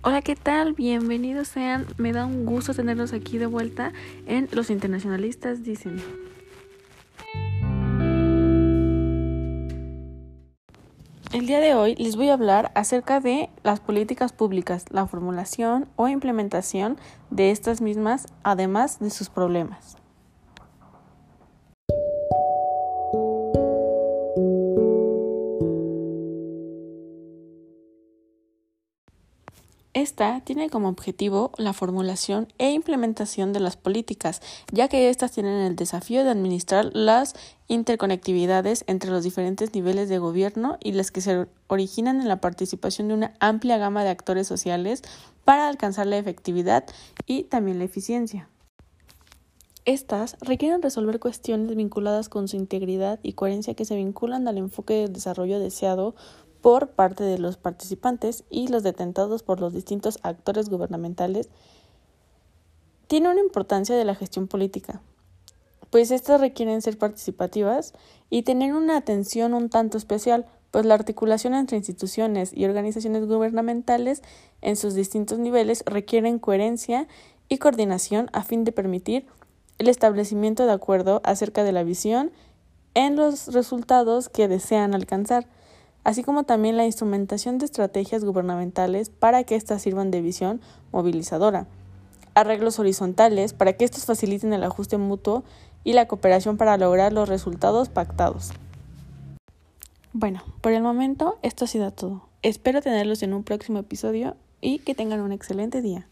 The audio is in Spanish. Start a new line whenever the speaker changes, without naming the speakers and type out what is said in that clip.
Hola, ¿qué tal? Bienvenidos sean. Me da un gusto tenerlos aquí de vuelta en Los Internacionalistas Dicen. El día de hoy les voy a hablar acerca de las políticas públicas, la formulación o implementación de estas mismas, además de sus problemas. Esta tiene como objetivo la formulación e implementación de las políticas, ya que éstas tienen el desafío de administrar las interconectividades entre los diferentes niveles de gobierno y las que se originan en la participación de una amplia gama de actores sociales para alcanzar la efectividad y también la eficiencia. Estas requieren resolver cuestiones vinculadas con su integridad y coherencia que se vinculan al enfoque de desarrollo deseado por parte de los participantes y los detentados por los distintos actores gubernamentales tiene una importancia de la gestión política, pues estas requieren ser participativas y tener una atención un tanto especial, pues la articulación entre instituciones y organizaciones gubernamentales en sus distintos niveles requieren coherencia y coordinación a fin de permitir el establecimiento de acuerdo acerca de la visión en los resultados que desean alcanzar así como también la instrumentación de estrategias gubernamentales para que éstas sirvan de visión movilizadora, arreglos horizontales para que estos faciliten el ajuste mutuo y la cooperación para lograr los resultados pactados. Bueno, por el momento esto ha sido todo. Espero tenerlos en un próximo episodio y que tengan un excelente día.